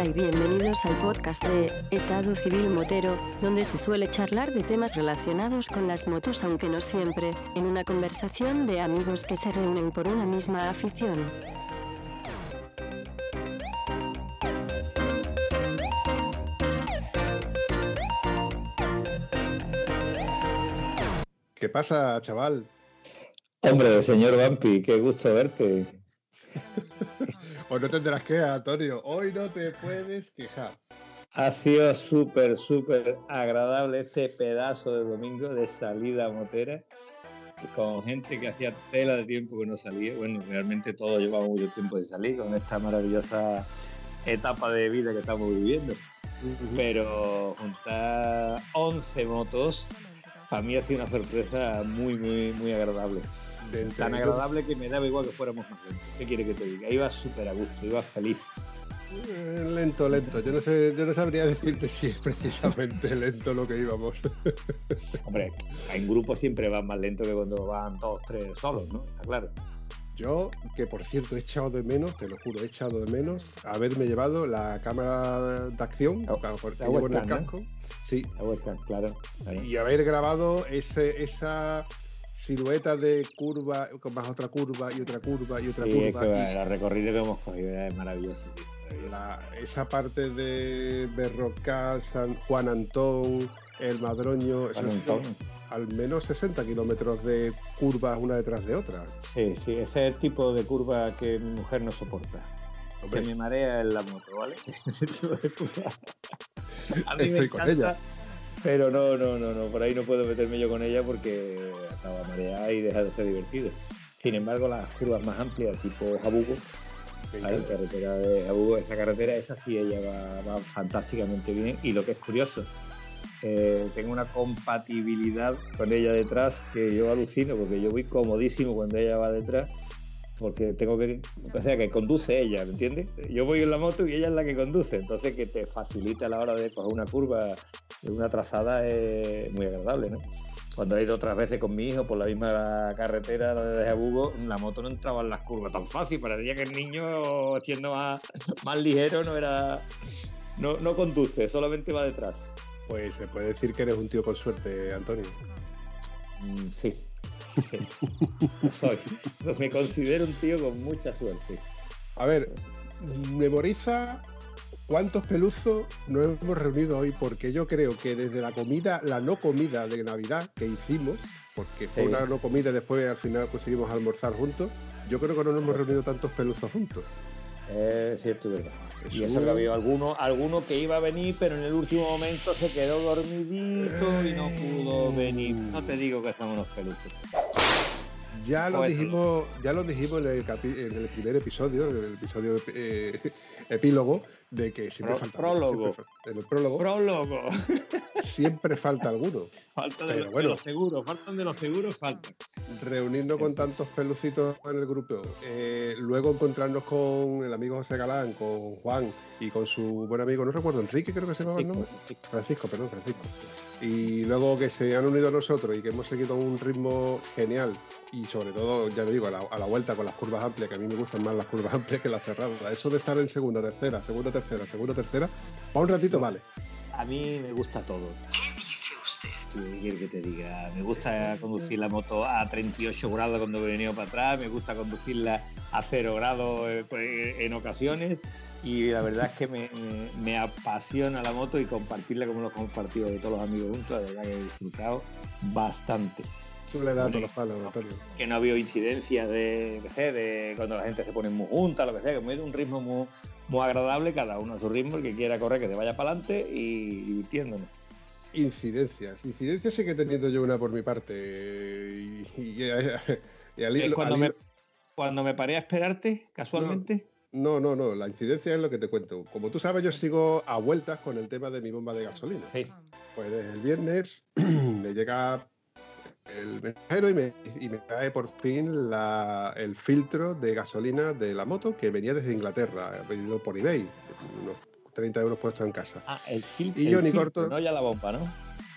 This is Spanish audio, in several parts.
Hola y bienvenidos al podcast de Estado Civil Motero, donde se suele charlar de temas relacionados con las motos, aunque no siempre, en una conversación de amigos que se reúnen por una misma afición. ¿Qué pasa, chaval? Hombre, señor Vampi, qué gusto verte. Pues no tendrás que, Antonio. Hoy no te puedes quejar. Ha sido súper, súper agradable este pedazo de domingo de salida motera con gente que hacía tela de tiempo que no salía. Bueno, realmente todos llevamos mucho tiempo de salir con esta maravillosa etapa de vida que estamos viviendo. Pero juntar 11 motos para mí ha sido una sorpresa muy, muy, muy agradable. Tan agradable que me daba igual que fuéramos lentos. ¿Qué quiere que te diga? Iba súper a gusto, iba feliz. Eh, lento, lento. Yo no, sé, yo no sabría decirte si es precisamente lento lo que íbamos. Hombre, en grupo siempre va más lento que cuando van dos, tres solos, ¿no? Está claro. Yo, que por cierto he echado de menos, te lo juro, he echado de menos haberme llevado la cámara de acción, porque llevo en el casco. Sí. La claro. Y haber grabado ese, esa silueta de curva, con más otra curva y otra curva y otra curva. Es que la recorrido que hemos cogido es maravilloso. esa parte de Berrocal, San Juan Antón, El Madroño, al menos 60 kilómetros de curvas una detrás de otra. Sí, sí, ese es el tipo de curva que mi mujer no soporta. Se me marea en la moto, ¿vale? A mí Estoy con ella pero no, no, no, no, por ahí no puedo meterme yo con ella porque acaba mareada y deja de ser divertido. Sin embargo, las curvas más amplias, tipo Jabugo, la carretera de Jabugo, esa carretera, esa sí ella va, fantásticamente bien. Y lo que es curioso, eh, tengo una compatibilidad con ella detrás que yo alucino porque yo voy comodísimo cuando ella va detrás porque tengo que, o sea, que conduce ella, ¿me entiendes? Yo voy en la moto y ella es la que conduce, entonces que te facilite a la hora de coger una curva, una trazada es muy agradable, ¿no? Cuando he ido otras veces con mi hijo por la misma carretera de Jabugo, la moto no entraba en las curvas tan fácil, parecía que el niño siendo más, más ligero no era no, no conduce, solamente va detrás. Pues se puede decir que eres un tío con suerte, Antonio. Mm, sí, soy. Me considero un tío con mucha suerte. A ver, memoriza cuántos peluzos nos hemos reunido hoy, porque yo creo que desde la comida, la no comida de Navidad que hicimos, porque fue una no comida y después al final conseguimos almorzar juntos, yo creo que no nos hemos reunido tantos peluzos juntos. Es cierto, verdad. Y eso que había alguno, alguno que iba a venir, pero en el último momento se quedó dormidito y no pudo venir. No te digo que son unos peluces. Ya lo dijimos, ya lo dijimos en el, en el primer episodio, en el episodio eh, epílogo, de que siempre falta prólogo. en el prólogo. Prólogo. Siempre falta alguno. Falta de, los seguros, faltan de los seguros, falta. Reunirnos con tantos pelucitos en el grupo, eh, luego encontrarnos con el amigo José Galán, con Juan y con su buen amigo, no recuerdo, Enrique creo que se llama el nombre. Francisco, perdón, Francisco. Y luego que se han unido a nosotros y que hemos seguido un ritmo genial y sobre todo, ya te digo, a la, vuelta con las curvas amplias, que a mí me gustan más las curvas amplias que las cerradas. Eso de estar en segunda, tercera, segunda, tercera, segunda, tercera, para un ratito vale. A mí me gusta todo. ¿Qué que te diga? Me gusta conducir la moto a 38 grados cuando he venido para atrás, me gusta conducirla a 0 grados eh, pues, en ocasiones y la verdad es que me, apasiona la moto y compartirla como lo he compartido de todos los amigos juntos, la verdad que he disfrutado bastante. Tú le das los palos, Que no ha habido incidencias de, de cuando la gente se pone muy junta, lo que sea, que es un ritmo muy, muy agradable, cada uno a su ritmo, el que quiera correr, que se vaya para adelante y divirtiéndonos. Incidencias, incidencias sí que he tenido yo una por mi parte. Y, al cuando, me, cuando me paré a esperarte, casualmente. No, no, no, la incidencia es lo que te cuento. Como tú sabes, yo sigo a vueltas con el tema de mi bomba de gasolina. Sí. Pues desde el viernes me llega el mensajero y me, y me trae por fin la, el filtro de gasolina de la moto que venía desde Inglaterra, pedido por eBay, unos 30 euros puestos en casa. Ah, el, filtro. y yo ni corto. No ya la bomba, ¿no?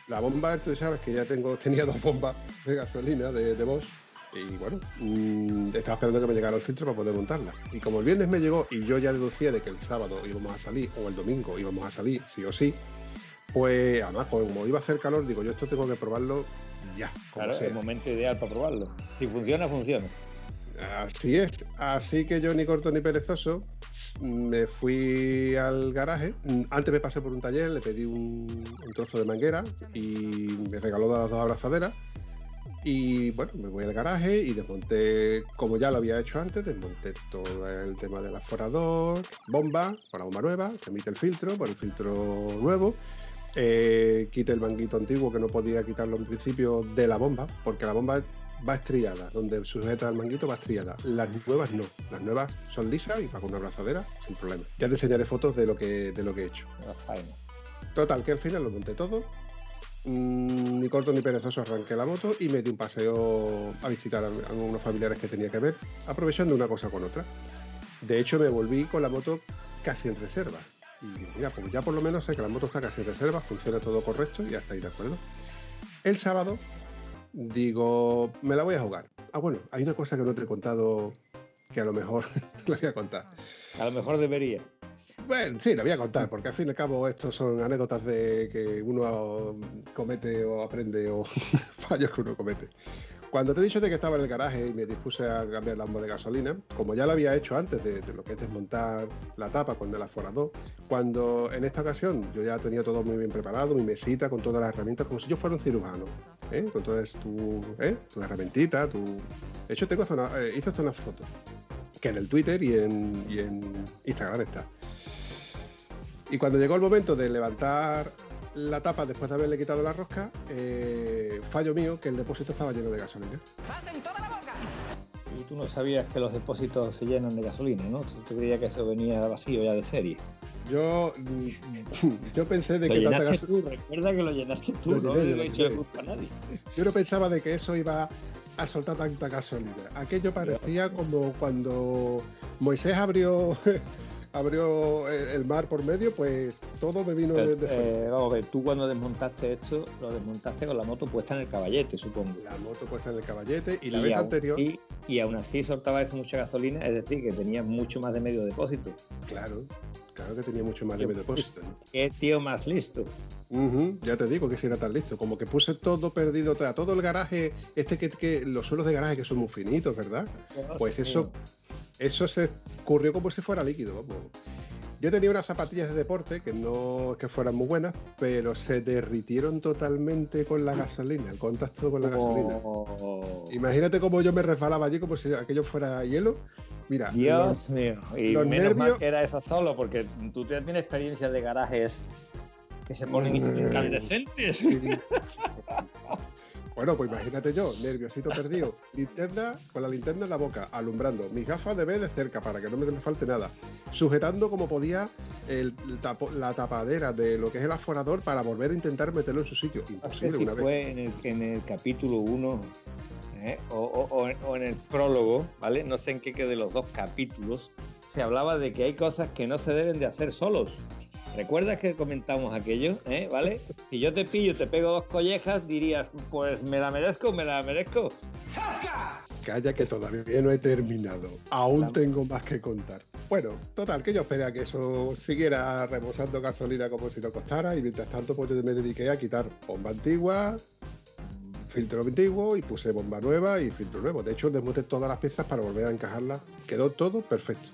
La bomba, tú sabes que ya tengo, tenía dos bombas de gasolina de, de Bosch Y bueno, mm, estaba esperando que me llegara el filtro para poder montarla. Y como el viernes me llegó y yo ya deducía de que el sábado íbamos a salir, o el domingo íbamos a salir, sí o sí, pues además, como iba a hacer calor, digo, yo esto tengo que probarlo ya. Claro, es el momento ideal para probarlo. Si funciona, funciona. Así es. Así que yo, ni corto ni perezoso, me fui al garaje. Antes me pasé por un taller, le pedí un, trozo de manguera y me regaló las dos abrazaderas. Y bueno, me voy al garaje y desmonté, como ya lo había hecho antes, desmonté todo el tema del aforador, bomba, para bomba nueva, que emite el filtro, por el filtro nuevo. Eh, quité el manguito antiguo que no podía quitarlo en principio de la bomba, porque la bomba va estriada, donde sujeta el manguito va estriada. Las nuevas no, las nuevas son lisas y va con una abrazadera sin problema. Ya te enseñaré fotos de lo que, de lo que he hecho. Total, que al final lo monté todo. Mm, ni corto ni perezoso arranqué la moto y me di un paseo a visitar a, a unos familiares que tenía que ver, aprovechando una cosa con otra. De hecho, me volví con la moto casi en reserva. Y mira, pues ya por lo menos sé que la moto está casi en reserva, funciona todo correcto y hasta ahí de acuerdo. El sábado digo, me la voy a jugar. Ah, bueno, hay una cosa que no te he contado que a lo mejor la voy a contar. A lo mejor debería. Bueno, sí, la voy a contar, porque al fin y al cabo estos son anécdotas de que uno comete o aprende o fallos que uno comete. Cuando te he dicho de que estaba en el garaje y me dispuse a cambiar la bomba de gasolina, como ya lo había hecho antes de, lo que es desmontar la tapa con el aforador, cuando en esta ocasión yo ya tenía todo muy bien preparado, mi mesita con todas las herramientas, como si yo fuera un cirujano, ¿eh? con todas tu, ¿eh? tu herramientita, tu... De hecho, tengo eh, hasta una foto, que en el Twitter y en, Instagram está. Y cuando llegó el momento de levantar la tapa después de haberle quitado la rosca, eh, fallo mío, que el depósito estaba lleno de gasolina. Y tú no sabías que los depósitos se llenan de gasolina, ¿no? Tú creías que eso venía vacío ya de serie. Yo, yo pensé de lo que tanta gasolina. Recuerda que lo llenaste tú, no le he a nadie. Yo no pensaba de que eso iba a soltar tanta gasolina. Aquello parecía como cuando Moisés abrió abrió el mar por medio, pues todo me vino de, eh, Vamos a ver, tú cuando desmontaste esto, lo desmontaste con la moto puesta en el caballete, supongo. La moto puesta en el caballete y, la vez anterior. y aún así soltaba eso mucha gasolina, es decir, que tenía mucho más de medio depósito. Claro, claro que tenía mucho más de medio depósito. Qué tío más listo. ya te digo que si era tan listo, como que puse todo perdido, todo el garaje, este que, que los suelos de garaje que son muy finitos, ¿verdad? pues eso, eso se ocurrió como si fuera líquido. Yo tenía unas zapatillas de deporte que no que fueran muy buenas, pero se derritieron totalmente con la gasolina, el contacto con la gasolina. Imagínate cómo yo me resbalaba allí como si aquello fuera hielo. Mira, Dios mío, y menos mal que era eso solo, porque tú ya tienes experiencia de garajes que se ponen mm. incandescentes. Bueno, pues imagínate yo, nerviosito perdido, linterna con la linterna en la boca, alumbrando, mis gafas de B de cerca para que no me, falte nada, sujetando como podía la tapadera de lo que es el aforador para volver a intentar meterlo en su sitio. Imposible una fue En, el, en el capítulo 1 ¿eh? o, en el prólogo, ¿vale? No sé en qué de los dos capítulos, se hablaba de que hay cosas que no se deben de hacer solos. ¿Recuerdas que comentamos aquello? ¿Eh? ¿Vale? Si yo te pillo te pego dos collejas, dirías, pues me la merezco, me la merezco. ¡Sasca! Calla que todavía no he terminado. Aún tengo más que contar. Bueno, total, que yo esperé a que eso siguiera rebosando gasolina como si no costara y mientras tanto pues yo me dediqué a quitar bomba antigua, filtro antiguo y puse bomba nueva y filtro nuevo. De hecho, desmonté todas las piezas para volver a encajarlas. Quedó todo perfecto.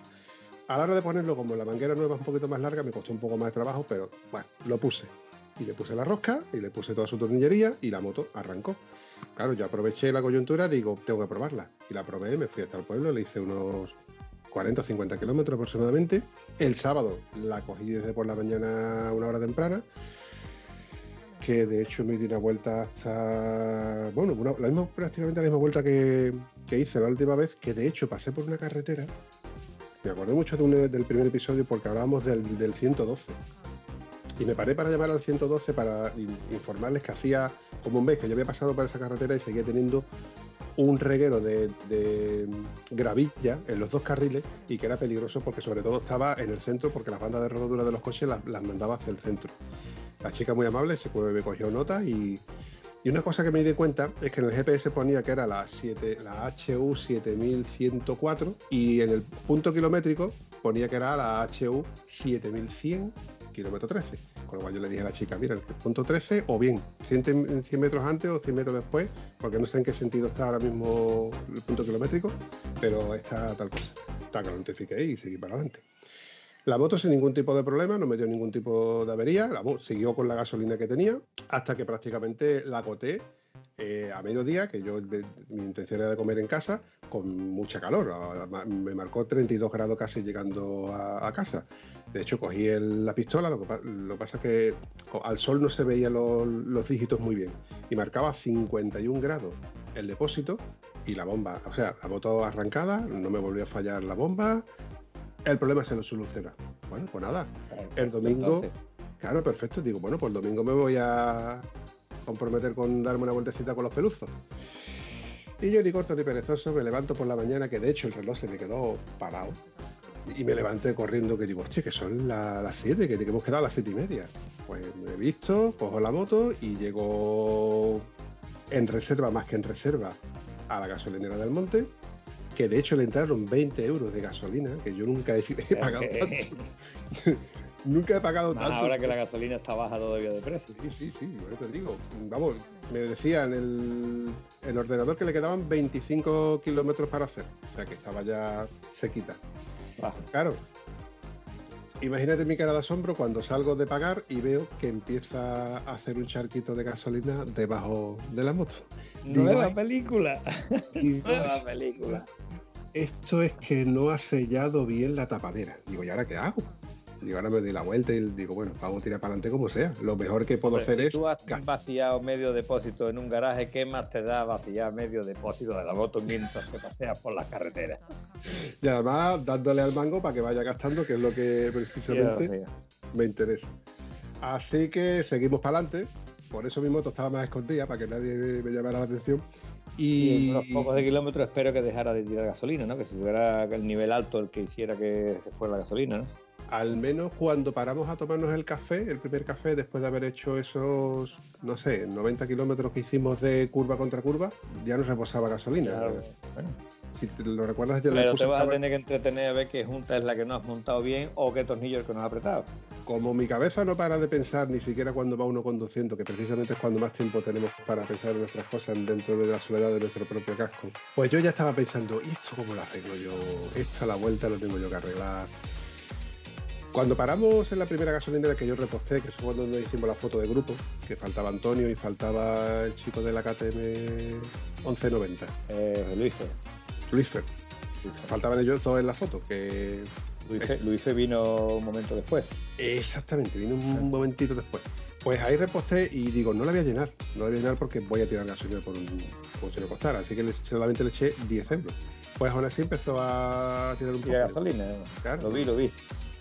A la hora de ponerlo, como la manguera nueva es un poquito más larga, me costó un poco más de trabajo, pero bueno, lo puse. Y le puse la rosca y le puse toda su tornillería y la moto arrancó. Claro, yo aproveché la coyuntura, digo, tengo que probarla. Y la probé, me fui hasta el pueblo, le hice unos 40 o 50 kilómetros aproximadamente. El sábado la cogí desde por la mañana una hora temprana, que de hecho me di una vuelta hasta, bueno, la misma, prácticamente la misma vuelta que, que hice la última vez, que de hecho pasé por una carretera me acordé mucho del primer episodio porque hablábamos del, 112. Y me paré para llamar al 112 para informarles que hacía como un mes que yo había pasado por esa carretera y seguía teniendo un reguero de, gravilla en los dos carriles y que era peligroso porque sobre todo estaba en el centro porque las bandas de rodadura de los coches las, mandaba hacia el centro. La chica muy amable se me cogió nota y, Y una cosa que me di cuenta es que en el GPS ponía que era la, 7, la HU 7104 y en el punto kilométrico ponía que era la HU 7100 kilómetro 13. Con lo cual yo le dije a la chica, mira, el punto 13 o bien 100, 100 metros antes o 100 metros después, porque no sé en qué sentido está ahora mismo el punto kilométrico, pero está tal cosa. Está que lo identifiqué y seguí para adelante. La moto sin ningún tipo de problema, no me dio ningún tipo de avería, la moto siguió con la gasolina que tenía hasta que prácticamente la coté eh, a mediodía, que yo mi intención era de comer en casa, con mucha calor. Me marcó 32 grados casi llegando a, casa. De hecho, cogí la pistola, lo que, pasa es que al sol no se veían los, dígitos muy bien. Y marcaba 51 grados el depósito y la bomba. O sea, la moto arrancada, no me volvió a fallar la bomba. El problema se lo soluciona. Bueno, pues nada. El domingo. Claro, perfecto. Digo, bueno, pues el domingo me voy a, comprometer con darme una vueltecita con los peluzos. Y yo ni corto ni perezoso me levanto por la mañana, que de hecho el reloj se me quedó parado. Y me levanté corriendo, que digo, che, que son las 7, que, hemos quedado a las 7 y media. Pues me he visto, cojo la moto y llego en reserva, más que en reserva, a la gasolinera del monte, que de hecho le entraron 20 euros de gasolina, que yo nunca he, pagado tanto. Nunca he pagado tanto. Ahora que la gasolina está baja todavía de precio. Sí, sí, sí, te digo. Vamos, me decía en el, ordenador que le quedaban 25 kilómetros para hacer. O sea que estaba ya sequita. Claro. Imagínate mi cara de asombro cuando salgo de pagar y veo que empieza a hacer un charquito de gasolina debajo de la moto. Nueva película. Nueva película. Esto es que no ha sellado bien la tapadera. Digo, ¿y ahora qué hago? Digo, ahora me di la vuelta y digo, bueno, vamos a tirar para adelante como sea. Lo mejor que puedo hacer es. tú has vaciado medio depósito en un garaje, ¿qué más te da vaciar medio depósito de la moto mientras te paseas por las carreteras? Y además dándole al mango para que vaya gastando, que es lo que precisamente me interesa. Así que seguimos para adelante. Por eso mi moto estaba más escondida, para que nadie me llamara la atención. Y, en unos pocos de kilómetros espero que dejara de tirar gasolina, ¿no? Que si hubiera el nivel alto el que hiciera que se fuera la gasolina, ¿no? Al menos cuando paramos a tomarnos el café, el primer café, después de haber hecho esos, no sé, 90 kilómetros que hicimos de curva contra curva, ya nos reposaba gasolina. Si te lo recuerdas, ya Pero te vas a tener que entretener a ver qué junta es la que no has montado bien o qué tornillo es el que no has apretado. Como mi cabeza no para de pensar ni siquiera cuando va uno conduciendo, que precisamente es cuando más tiempo tenemos para pensar en nuestras cosas dentro de la soledad de nuestro propio casco, pues yo ya estaba pensando, ¿y esto cómo lo arreglo yo? Esta la vuelta lo tengo yo que arreglar cuando paramos en la primera gasolinera que yo reposté, que fue cuando hicimos la foto de grupo, que faltaba Antonio y faltaba el chico de la KTM 1190. Eh, Luisfer. Luisfer. Faltaban ellos dos en la foto, que... Luisfer, vino un momento después. Exactamente, vino un momentito después. Pues ahí reposté y digo, no la voy a llenar, no la voy a llenar porque voy a tirar gasolina por un, como si no costara, así que solamente le eché 10 euros. Pues aún así empezó a tirar un poco. de gasolina, claro. Lo vi, lo vi.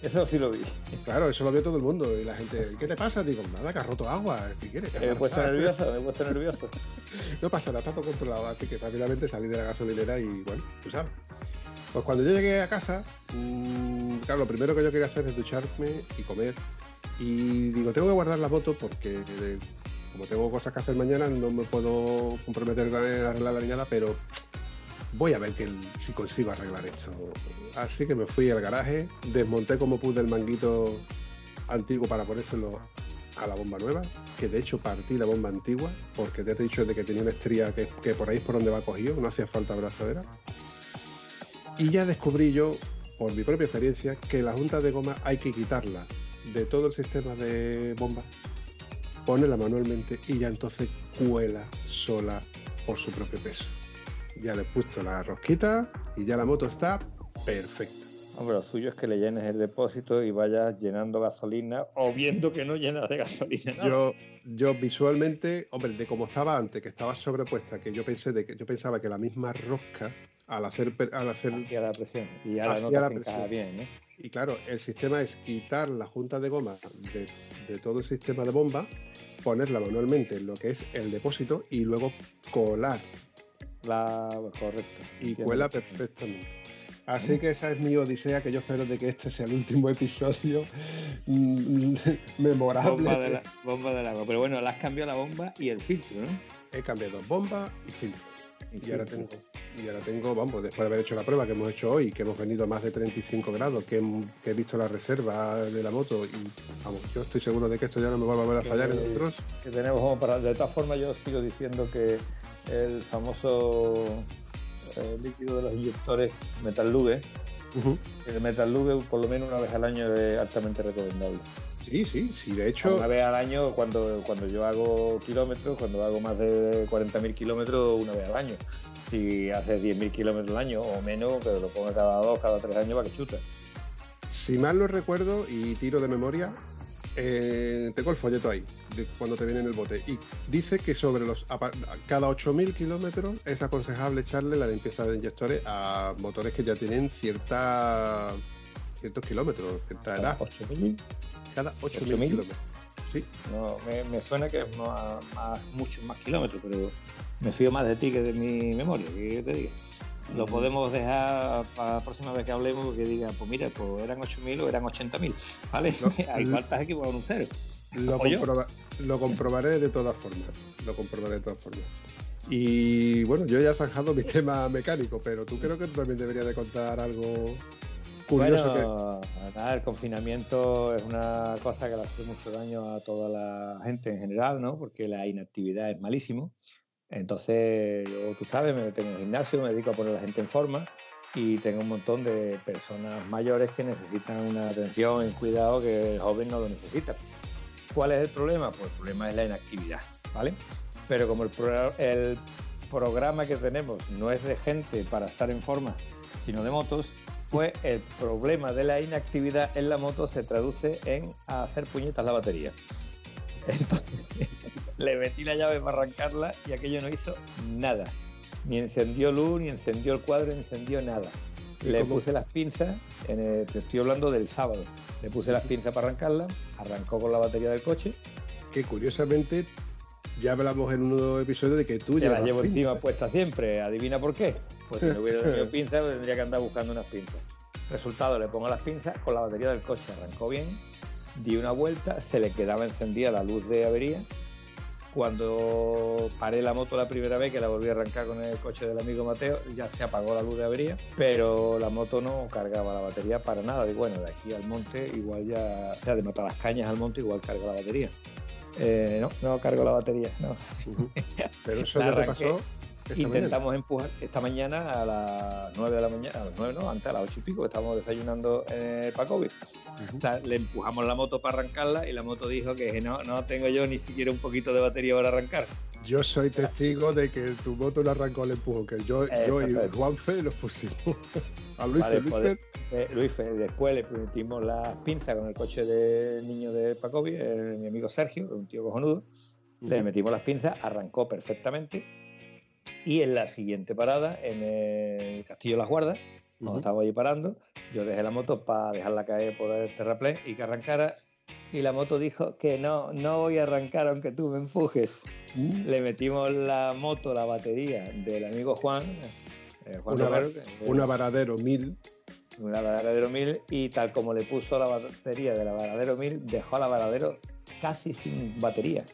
Eso sí lo vi. Claro, eso lo vio todo el mundo. Y la gente, ¿qué te pasa? Digo, nada, que ha roto agua. ¿Qué quieres? Me he puesto nervioso, me he puesto nervioso. no pasa nada, está todo controlado. Así que rápidamente salí de la gasolinera y bueno, tú sabes. Pues cuando yo llegué a casa, mmm, claro, lo primero que yo quería hacer es ducharme y comer. Y digo, tengo que guardar la moto porque eh, como tengo cosas que hacer mañana, no me puedo comprometer a arreglar la niñada, pero voy a ver que, si consigo arreglar esto. Así que me fui al garaje, desmonté como pude el manguito antiguo para ponérselo a la bomba nueva, que de hecho partí la bomba antigua, porque te he dicho de que tenía una estría que, por ahí es por donde va cogido, no hacía falta abrazadera. Y ya descubrí yo, por mi propia experiencia, que la junta de goma hay que quitarla de todo el sistema de bomba, ponerla manualmente y ya entonces cuela sola por su propio peso ya le he puesto la rosquita y ya la moto está perfecta. Hombre, lo suyo es que le llenes el depósito y vayas llenando gasolina o viendo que no llenas de gasolina. Yo, yo visualmente, hombre, de como estaba antes, que estaba sobrepuesta, que yo pensé de que yo pensaba que la misma rosca al hacer al hacer la presión y ahora no te bien, ¿no? Y claro, el sistema es quitar la junta de goma de, de todo el sistema de bomba, ponerla manualmente en lo que es el depósito y luego colar la correcto. Y cuela perfectamente. Así que esa es mi odisea, que yo espero de que este sea el último episodio mm, memorable. Bomba, de bomba del agua. Pero bueno, le has cambiado la bomba y el filtro, ¿no? He cambiado bomba y filtro. Y, ahora tengo, y ahora tengo, vamos, después de haber hecho la prueba que hemos hecho hoy, que hemos venido a más de 35 grados, que, he visto la reserva de la moto y vamos, yo estoy seguro de que esto ya no me va a volver a fallar en otros. Que tenemos como para. De todas formas, yo sigo diciendo que el famoso eh, líquido de los inyectores Metal Lube, el Metal Lube por lo menos una vez al año es altamente recomendable. Sí, sí, sí, de hecho. Una vez al año, cuando, cuando yo hago kilómetros, cuando hago más de 40.000 kilómetros, una vez al año. Si haces 10.000 kilómetros al año o menos, pero lo pongo cada dos, cada tres años para que chute. Si mal lo recuerdo y tiro de memoria, eh, tengo el folleto ahí, de cuando te viene en el bote. Y dice que sobre los cada 8.000 kilómetros es aconsejable echarle la limpieza de inyectores a motores que ya tienen cierta ciertos kilómetros, cierta edad. ¿8.000? cada 8.000 kilómetros. Sí. No, me, suena que es más, muchos más kilómetros, pero me fío más de ti que de mi memoria, que te diga. Lo podemos dejar para la próxima vez que hablemos que diga, pues mira, pues eran 8.000 o eran 80.000, ¿vale? Hay faltas equivocadas un cero. Lo, lo, comprobaré de todas formas. Lo comprobaré de todas formas. Y bueno, yo ya he zanjado mi tema mecánico, pero tú creo que también deberías de contar algo bueno, el confinamiento es una cosa que le hace mucho daño a toda la gente en general, ¿no? Porque la inactividad es malísimo. Entonces, yo, tú sabes, me tengo un gimnasio, me dedico a poner a la gente en forma y tengo un montón de personas mayores que necesitan una atención y cuidado que el joven no lo necesita. ¿Cuál es el problema? Pues el problema es la inactividad, ¿vale? Pero como el, el programa que tenemos no es de gente para estar en forma, sino de motos, pues el problema de la inactividad en la moto se traduce en hacer puñetas la batería. Entonces, le metí la llave para arrancarla y aquello no hizo nada. Ni encendió luz, ni encendió el cuadro, ni encendió nada. Le puse las pinzas, te estoy hablando del sábado, le puse las pinzas para arrancarla, arrancó con la batería del coche. Que curiosamente ya hablamos en un nuevo episodio de que tú ya la llevo encima puesta siempre, adivina por qué. Pues si no hubiera tenido pinzas, pues tendría que andar buscando unas pinzas. Resultado, le pongo las pinzas, con la batería del coche arrancó bien, di una vuelta, se le quedaba encendida la luz de avería. Cuando paré la moto la primera vez, que la volví a arrancar con el coche del amigo Mateo, ya se apagó la luz de avería, pero la moto no cargaba la batería para nada. Y bueno, de aquí al monte, igual ya, o sea, de matar las cañas al monte, igual carga la batería. Eh, no, no cargo la batería, no. Pero eso ya te pasó Intentamos empujar esta mañana a las 9 de la mañana, a las 9 no, antes a las 8 y pico, que estábamos desayunando en el Pacovi. le empujamos la moto para arrancarla y la moto dijo que no, no tengo yo ni siquiera un poquito de batería para arrancar. Yo soy testigo de que tu moto no arrancó al empujón, que yo, yo y Juanfe los pusimos a Luis vale, Luis, después le metimos las pinzas con el coche del niño de Pacovi, mi amigo Sergio, un tío cojonudo. Le metimos las pinzas, arrancó perfectamente y en la siguiente parada, en el Castillo de las Guardas, cuando estábamos ahí parando, yo dejé la moto para dejarla caer por el terraplén y que arrancara. Y la moto dijo que no, no voy a arrancar aunque tú me empujes. Uh. Le metimos la moto, la batería del amigo Juan, eh, una, Varadero 1000. Una Varadero 1000 y tal como le puso la batería de la Varadero 1000, dejó a la Varadero casi sin batería.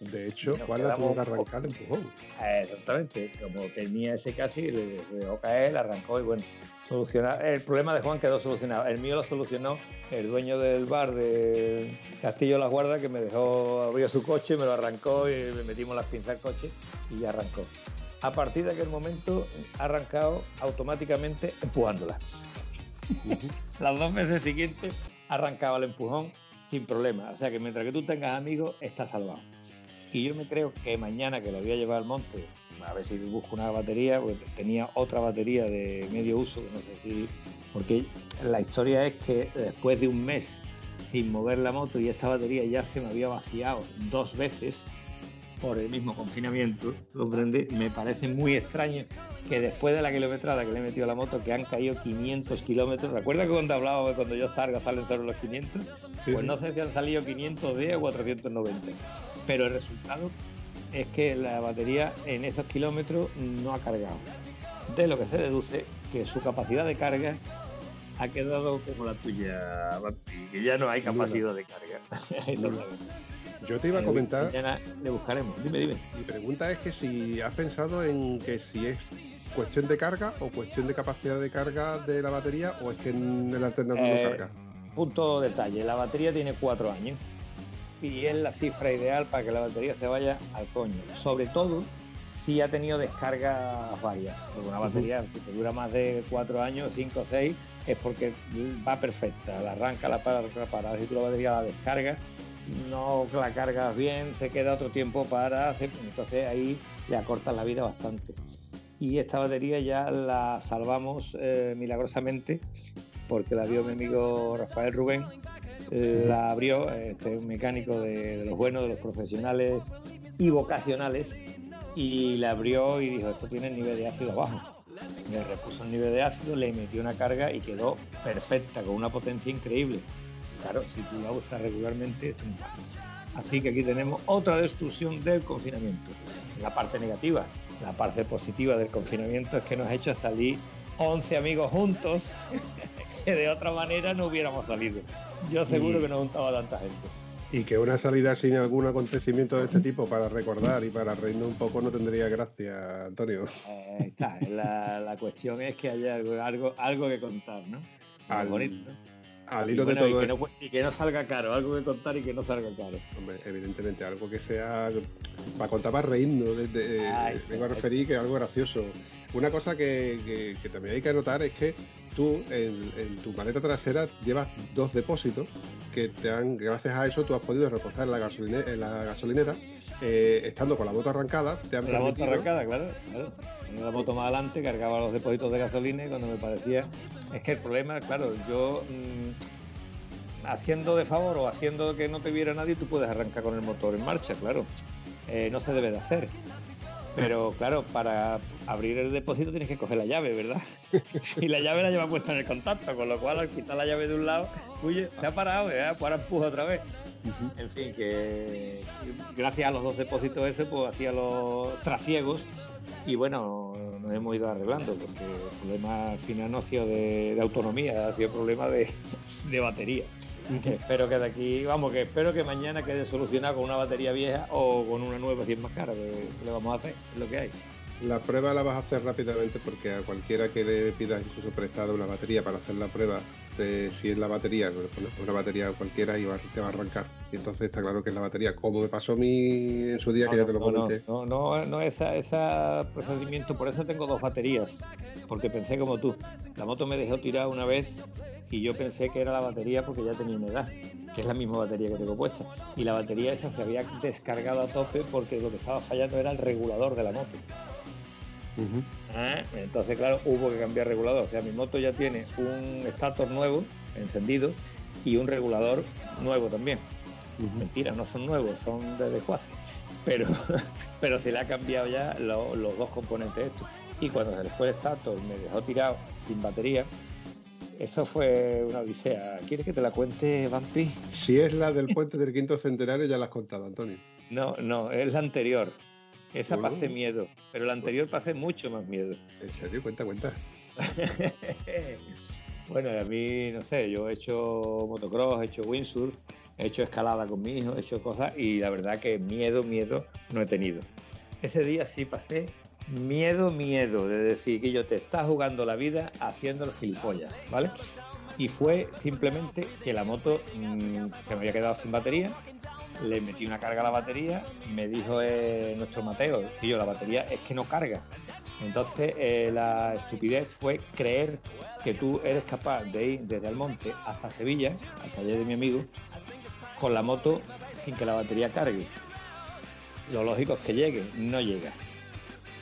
De hecho, Juan la tuvo que arrancar el empujón. Exactamente, como tenía ese casi, le dejó caer, arrancó y bueno, solucionar. El problema de Juan quedó solucionado. El mío lo solucionó el dueño del bar de Castillo Las Guardas que me dejó, abrió su coche, me lo arrancó y le metimos las pinzas al coche y ya arrancó. A partir de aquel momento ha arrancado automáticamente empujándola. Las dos veces siguientes arrancaba el empujón sin problema. O sea que mientras que tú tengas amigos, estás salvado. Y yo me creo que mañana que lo voy a llevar al monte, a ver si busco una batería, porque tenía otra batería de medio uso, no sé si. Porque la historia es que después de un mes sin mover la moto y esta batería ya se me había vaciado dos veces por el mismo confinamiento, ¿comprende? Me parece muy extraño que después de la kilometrada que le he metido a la moto, que han caído 500 kilómetros, ¿recuerda que cuando hablaba de cuando yo salga salen solo los 500? pues no sé si han salido 510 o 490 pero el resultado es que la batería en esos kilómetros no ha cargado. de lo que se deduce que su capacidad de carga ha quedado como la tuya, que ya no hay capacidad de carga. Yo te iba a comentar. Mañana le buscaremos. Dime, dime. Mi pregunta es que si has pensado en que si es cuestión de carga o cuestión de capacidad de carga de la batería o es que en el alternador no eh, carga. Punto detalle. La batería tiene cuatro años y es la cifra ideal para que la batería se vaya al coño. Sobre todo si ha tenido descargas varias. Porque una batería, si te dura más de cuatro años, cinco o seis, es porque va perfecta. La arranca, la para, la para. La batería la descargas, no la cargas bien, se queda otro tiempo para hacer. Entonces ahí le acortas la vida bastante. Y esta batería ya la salvamos eh, milagrosamente porque la vio mi amigo Rafael Rubén la abrió, este mecánico de, los buenos, de los profesionales y vocacionales, y la abrió y dijo, esto tiene el nivel de ácido bajo. Le repuso el nivel de ácido, le metió una carga y quedó perfecta, con una potencia increíble. Claro, si tú la usas regularmente, esto no pasa. Así que aquí tenemos otra destrucción del confinamiento. La parte negativa, la parte positiva del confinamiento es que nos ha hecho salir 11 amigos juntos que de otra manera no hubiéramos salido. Yo seguro que no juntaba tanta gente. Y que una salida sin algún acontecimiento de este tipo para recordar y para reírnos un poco no tendría gracia, Antonio. Eh, está, la, cuestión es que haya algo, algo que contar, ¿no? Algo bonito. Al hilo de todo. Y que, no, y que, no, salga caro, algo que contar y que no salga caro. Hombre, evidentemente, algo que sea para contar para reírnos. vengo a referir que es algo gracioso. Una cosa que, que también hay que anotar es que tú en, tu maleta trasera llevas dos depósitos que te han, gracias a eso, tú has podido repostar en la, gasolinera, en la gasolinera eh, estando con la moto arrancada. Te han la moto arrancada, claro, claro. la moto más adelante, cargaba los depósitos de gasolina y cuando me parecía. Es que el problema, claro, yo. Mm, haciendo de favor o haciendo que no te viera nadie, tú puedes arrancar con el motor en marcha, claro. Eh, no se debe de hacer. Pero claro, para abrir el depósito tienes que coger la llave, ¿verdad? y la llave la lleva puesta en el contacto, con lo cual al quitar la llave de un lado, oye, se ha parado, ¿eh? ahora empuja otra vez. En fin, que gracias a los dos depósitos ese, pues hacía los trasiegos y bueno, nos hemos ido arreglando, porque el problema al final no ha sido de, autonomía, ha sido problema de, de batería espero que de aquí, vamos, que espero que mañana quede solucionado con una batería vieja o con una nueva si es más cara, que, le vamos a hacer, es lo que hay. La prueba la vas a hacer rápidamente porque a cualquiera que le pidas incluso prestado una batería para hacer la prueba de si es la batería, una batería cualquiera y te va a arrancar. Y entonces está claro que es la batería, como me pasó a mí en su día que ya te lo comenté. No, no, no, ese procedimiento, por eso tengo dos baterías, porque pensé como tú. La moto me dejó tirar una vez y yo pensé que era la batería porque ya tenía una edad, que es la misma batería que tengo puesta. Y la batería esa se había descargado a tope porque lo que estaba fallando era el regulador de la moto. Ah, entonces, claro, hubo que cambiar regulador. O sea, mi moto ya tiene un estator nuevo, encendido, y un regulador nuevo también. Mentira, no son nuevos, son de desguace. Pero, pero se le ha cambiado ya los dos componentes estos. Y cuando se le fue el estator, me dejó tirado sin batería, eso fue una odisea. ¿Quieres que te la cuente, Vampi? Si es la del puente del quinto centenario, ya la has contado, Antonio. No, no, es la anterior. Esa pasé miedo, pero la anterior pasé mucho más miedo. ¿En serio? Cuenta, cuenta. bueno, a mí, no sé, yo he hecho motocross, he hecho windsurf, he hecho escalada con mi hijo, he hecho cosas y la verdad que miedo, miedo no he tenido. Ese día sí pasé miedo, miedo de decir que yo te estás jugando la vida haciendo los gilipollas, ¿vale? Y fue simplemente que la moto mm, se me había quedado sin batería, le metí una carga a la batería, me dijo eh, nuestro Mateo, y yo la batería es que no carga. Entonces eh, la estupidez fue creer que tú eres capaz de ir desde Almonte hasta Sevilla, al taller de mi amigo, con la moto sin que la batería cargue. Lo lógico es que llegue, no llega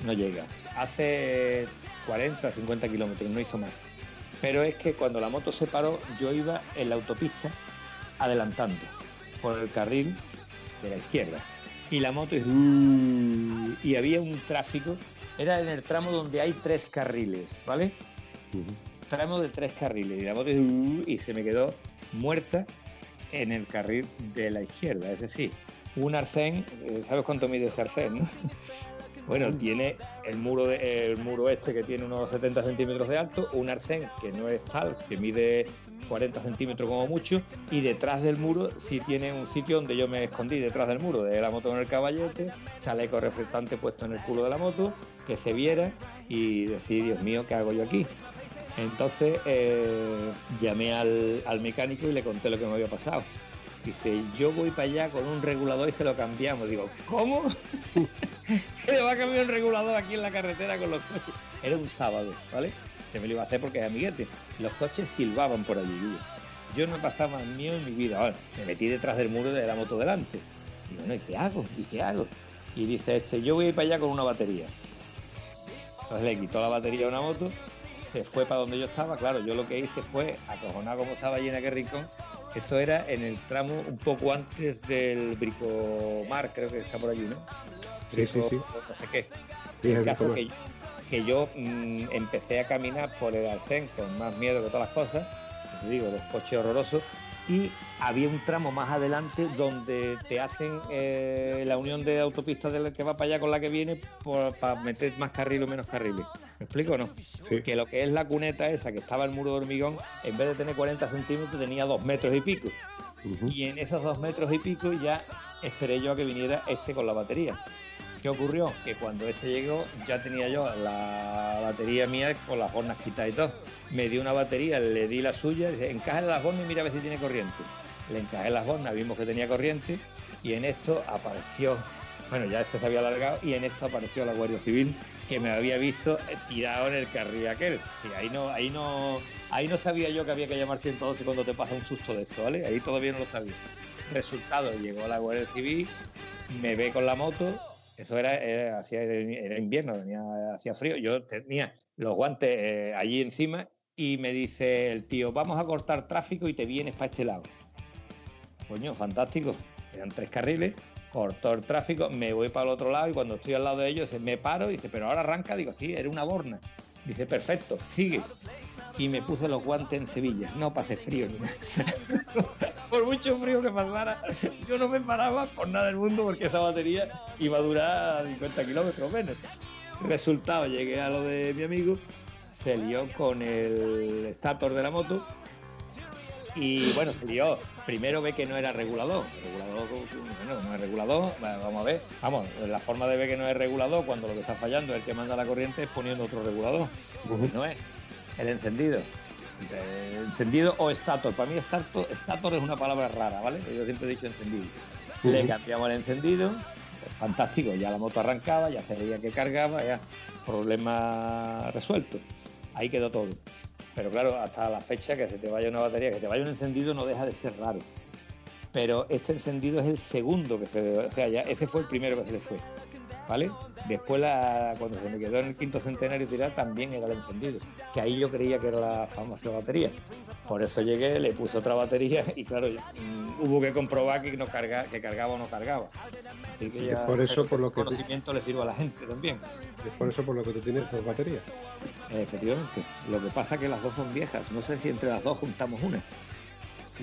no llega. Hace 40, 50 kilómetros, no hizo más. Pero es que cuando la moto se paró, yo iba en la autopista adelantando por el carril de la izquierda. Y la moto y había un tráfico, era en el tramo donde hay tres carriles, ¿vale? Tramo de tres carriles. Y la moto y se me quedó muerta en el carril de la izquierda. Es decir, un arcén, eh, ¿sabes cuánto mide ese arcén? No? Bueno, tiene el muro, el muro este que tiene unos 70 centímetros de alto, un arcén que no es tal, que mide 40 centímetros como mucho, y detrás del muro sí tiene un sitio donde yo me escondí detrás del muro, de la moto con el caballete, chaleco reflectante puesto en el culo de la moto, que se viera y decir, Dios mío, ¿qué hago yo aquí? Entonces eh, llamé al, al mecánico y le conté lo que me había pasado. Dice, yo voy para allá con un regulador y se lo cambiamos. Digo, ¿cómo? Se le va a cambiar un regulador aquí en la carretera con los coches. Era un sábado, ¿vale? Se me lo iba a hacer porque es amiguete. Los coches silbaban por allí. Yo no pasaba miedo en mi vida. me metí detrás del muro de la moto delante. Y bueno, ¿y qué hago? ¿Y qué hago? Y dice este, yo voy a ir para allá con una batería. Entonces le quitó la batería a una moto, se fue para donde yo estaba. Claro, yo lo que hice fue, acojonado como estaba allí en aquel rincón, eso era en el tramo un poco antes del Bricomar, creo que está por allí, ¿no? Sí, sí, sí. No sé qué. el caso que, que yo mm, empecé a caminar por el Alcén con más miedo que todas las cosas, te digo, los coches horrorosos, y había un tramo más adelante donde te hacen eh, la unión de autopistas de la que va para allá con la que viene para meter más carril o menos carriles. ¿Me explico o no? Que lo que es la cuneta esa, que estaba el muro de hormigón, en vez de tener 40 centímetros, tenía dos metros y pico. Y en esos dos metros y pico ya esperé yo a que viniera este con la batería. ¿Qué ocurrió? Que cuando este llegó ya tenía yo la batería mía con las hornas quitadas y todo. Me dio una batería, le di la suya, encaja en las hornas y mira a ver si tiene corriente. Le encajé las hornas, vimos que tenía corriente y en esto apareció, bueno, ya este se había alargado y en esto apareció la Guardia Civil que me había visto tirado en el carril aquel. Y ahí no, ahí no, ahí no sabía yo que había que llamar 112 cuando te pasa un susto de esto, ¿vale? Ahí todavía no lo sabía. Resultado, llegó la Guardia Civil, me ve con la moto, eso era, era, era invierno, venía, hacía frío, yo tenía los guantes eh, allí encima y me dice el tío, vamos a cortar tráfico y te vienes para este lado. Coño, fantástico. Eran tres carriles, cortó el tráfico, me voy para el otro lado y cuando estoy al lado de ellos me paro y dice, pero ahora arranca, digo, sí, era una borna. Dice, perfecto, sigue. Y me puse los guantes en Sevilla, no pasé frío ni nada. por mucho frío que pasara, yo no me paraba por nada del mundo porque esa batería iba a durar 50 kilómetros menos. Resultado, llegué a lo de mi amigo, se lió con el estator de la moto y bueno, se lió. Primero ve que no era regulador. Regulador, bueno, no es regulador. Vamos a ver. Vamos, la forma de ver que no es regulador cuando lo que está fallando, el que manda la corriente, es poniendo otro regulador. No es el encendido. Encendido o estator. Para mí, estator, estator es una palabra rara, ¿vale? Yo siempre he dicho encendido. Le cambiamos el encendido. fantástico. Ya la moto arrancaba, ya se veía que cargaba, ya problema resuelto. Ahí quedó todo. Pero claro, hasta la fecha que se te vaya una batería, que te vaya un encendido no deja de ser raro. Pero este encendido es el segundo que se... O sea, ya ese fue el primero que se le fue. ¿Vale? Después, la, cuando se me quedó en el quinto centenario tirar, también era el encendido. Que ahí yo creía que era la famosa batería. Por eso llegué, le puse otra batería y claro, mm, hubo que comprobar que, no carga, que cargaba o no cargaba. Así que ya, por eso por lo que conocimiento le sirve a la gente también. Es por eso por lo que tú tienes dos baterías. Efectivamente. Lo que pasa es que las dos son viejas. No sé si entre las dos juntamos una.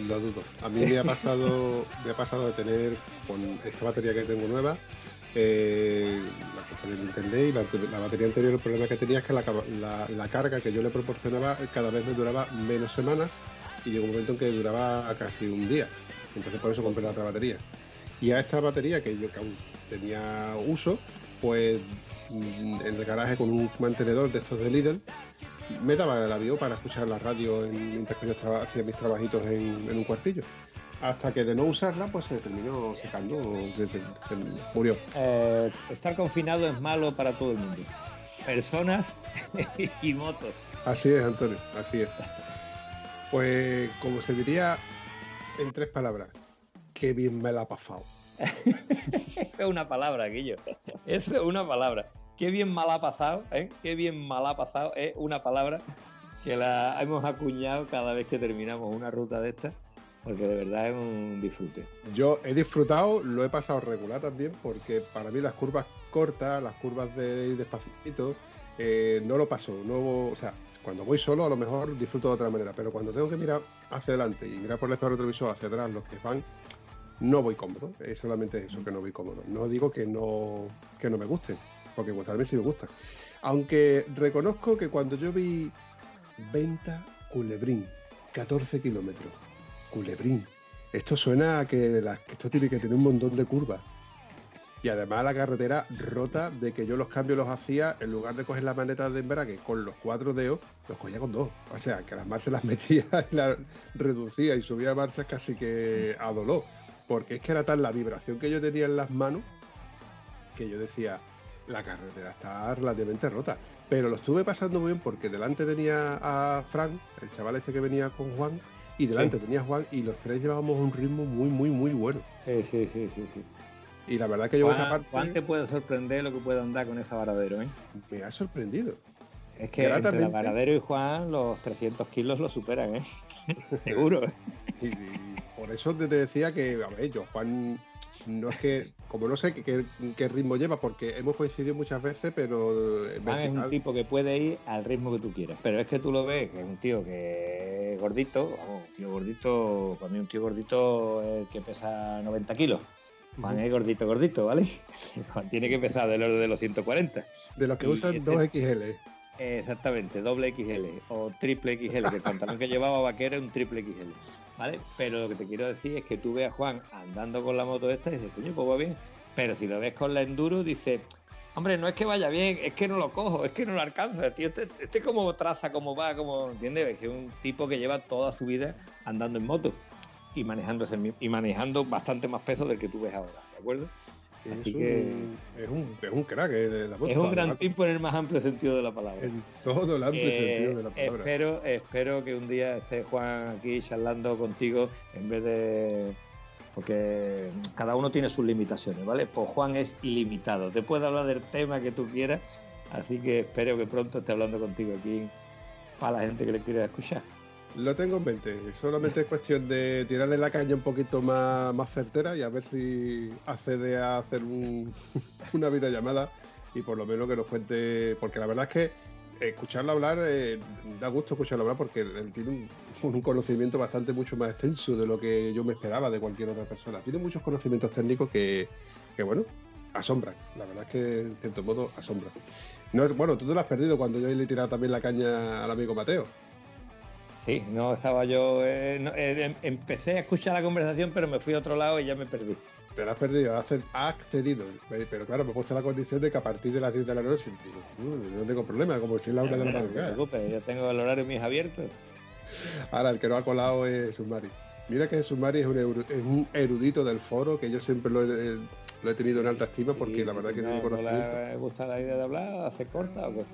Lo dudo. A mí me ha pasado, me ha pasado de tener con esta batería que tengo nueva, eh, la, batería anterior el problema que tenía es que la, carga que yo le proporcionaba cada vez me duraba menos semanas y llegó un momento en que duraba casi un día. Entonces por eso compré la otra batería. Y a esta batería que yo aún tenía uso, pues mm, en el garaje con un mantenedor de estos de Lidl, me daba el avión para escuchar la radio mientras que yo hacía mis trabajitos en un cuartillo hasta que de no usarla, pues se terminó secando, murió. Eh, estar confinado es malo para todo el mundo. Personas y motos. Así es, Antonio, así es. Pues, como se diría en tres palabras, qué bien me la ha pasado. es una palabra, Guillo. Es una palabra. Qué bien mal ha pasado, ¿eh? Qué bien mal ha pasado es una palabra que la hemos acuñado cada vez que terminamos una ruta de estas porque de verdad es un disfrute. Yo he disfrutado, lo he pasado regular también, porque para mí las curvas cortas, las curvas de ir despacito, eh, no lo paso. No, o sea, cuando voy solo a lo mejor disfruto de otra manera, pero cuando tengo que mirar hacia adelante y mirar por el espejo retrovisor hacia atrás los que van, no voy cómodo. Es solamente eso que no voy cómodo. No digo que no, que no me guste, porque gustarme sí me gusta. Aunque reconozco que cuando yo vi Venta Culebrín, 14 kilómetros, Culebrín, esto suena a que, esto tiene que tener un montón de curvas. Y además la carretera rota de que yo los cambios los hacía, en lugar de coger la maneta de embrague con los cuatro dedos, los cogía con dos. O sea, que las marchas las metía y las reducía y subía marchas casi que a dolor. Porque es que era tal la vibración que yo tenía en las manos que yo decía, la carretera está relativamente rota. Pero lo estuve pasando muy bien porque delante tenía a Frank, el chaval este que venía con Juan, y delante tenía Juan, y los tres llevábamos un ritmo muy, muy, muy bueno. Sí, sí, sí, sí. sí. Y la verdad que yo esa parte. Juan te puede sorprender lo que puede andar con ese varadero, ¿eh? Me ha sorprendido. Es que entre Varadero y Juan los 300 kilos lo superan, ¿eh? Seguro. Y, por eso te decía que, a ver, yo, Juan, no es que, como no sé qué, ritmo lleva, porque hemos coincidido muchas veces, pero. Juan es un tipo que puede ir al ritmo que tú quieras. Pero es que tú lo ves, que es un tío que es gordito, vamos, un tío gordito, para mí un tío gordito es que pesa 90 kilos. Juan es gordito, gordito, ¿vale? Juan tiene que pesar del orden de los 140. De los que usan 2XL. Exactamente, doble XL o triple XL, que el pantalón que llevaba vaquero era un triple XL. ¿Vale? Pero lo que te quiero decir es que tú ves a Juan andando con la moto esta y dices, coño, pues va bien. Pero si lo ves con la enduro, dices, hombre, no es que vaya bien, es que no lo cojo, es que no lo alcanza, tío. Este, este como traza, como va, como, ¿entiendes? Es que es un tipo que lleva toda su vida andando en moto y manejando, y manejando bastante más peso del que tú ves ahora, ¿de acuerdo? Así que es un, es un crack de la Es un gran tipo en el más amplio sentido de la palabra. En todo el amplio eh, sentido de la palabra. Espero, espero que un día esté Juan aquí charlando contigo en vez de. Porque cada uno tiene sus limitaciones, ¿vale? Pues Juan es ilimitado. Te puede hablar del tema que tú quieras. Así que espero que pronto esté hablando contigo aquí para la gente que le quiera escuchar. Lo tengo en mente. Solamente es cuestión de tirarle la caña un poquito más, más certera y a ver si accede a hacer una videollamada y por lo menos que nos cuente. Porque la verdad es que escucharlo hablar eh, da gusto escucharlo hablar porque tiene un, conocimiento bastante mucho más extenso de lo que yo me esperaba de cualquier otra persona. Tiene muchos conocimientos técnicos que, bueno, asombran. La verdad es que en cierto modo asombran. Bueno, tú te lo has perdido cuando yo le he tirado también la caña al amigo Mateo. Sí, no estaba yo. Eh, eh, em, empecé a escuchar la conversación, pero me fui a otro lado y ya me perdí. Te la has perdido, has accedido. Pero claro, me he puesto la condición de que a partir de las 10 de la noche no tengo problema, como si es la hora de la madrugada. No te yo tengo el horario mío abierto. Ahora, el que no ha colado es Sumari. Mira que Sumari es un, erudito del foro, que yo siempre lo he, tenido en alta estima porque la verdad que tiene conocimiento. ¿Le gusta la idea de hablar? ¿Hace corta o qué?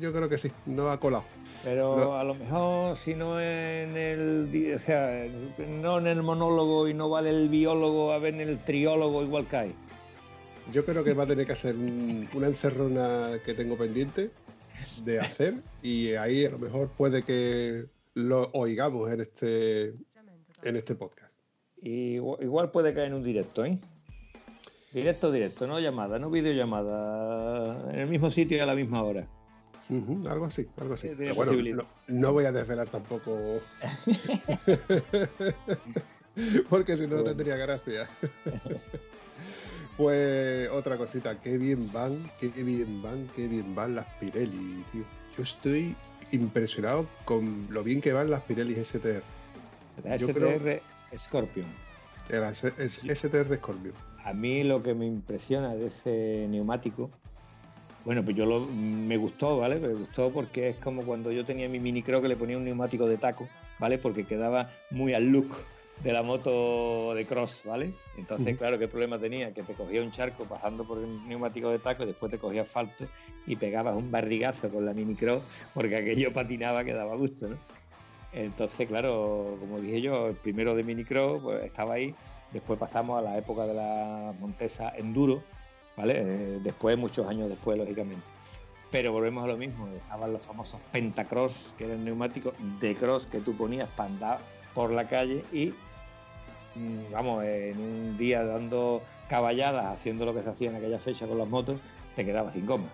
Yo creo que sí, no ha colado. Pero a lo mejor si no en el, o sea, no en el monólogo y no vale el biólogo, a ver en el triólogo igual cae. Yo creo que va a tener que hacer una encerrona que tengo pendiente de hacer y ahí a lo mejor puede que lo oigamos en este en este podcast. igual puede caer en un directo, ¿eh? Directo, directo, no llamada, no videollamada, en el mismo sitio y a la misma hora algo así, algo así. bueno, no, voy a desvelar tampoco. Porque si no, tendría gracia. pues otra cosita, qué bien van, qué bien van, qué bien van las Pirelli, tío. Yo estoy impresionado con lo bien que van las Pirelli STR. La STR Scorpion. La STR Scorpion. A mí lo que me impresiona de ese neumático bueno, pues yo lo, me gustó, ¿vale? Me gustó porque es como cuando yo tenía mi mini cross que le ponía un neumático de taco, ¿vale? Porque quedaba muy al look de la moto de cross, ¿vale? Entonces, claro, ¿qué problema tenía? Que te cogía un charco pasando por un neumático de taco y después te cogía asfalto y pegabas un barrigazo con la mini cross porque aquello patinaba que daba gusto, ¿no? Entonces, claro, como dije yo, el primero de mini cross pues, estaba ahí. Después pasamos a la época de la Montesa Enduro, ¿vale? Eh, después, muchos años después, lógicamente. Pero volvemos a lo mismo, estaban los famosos Pentacross, que eran neumáticos de cross que tú ponías para andar por la calle y, mm, vamos, en un día dando caballadas, haciendo lo que se hacía en aquella fecha con las motos, te quedabas sin goma.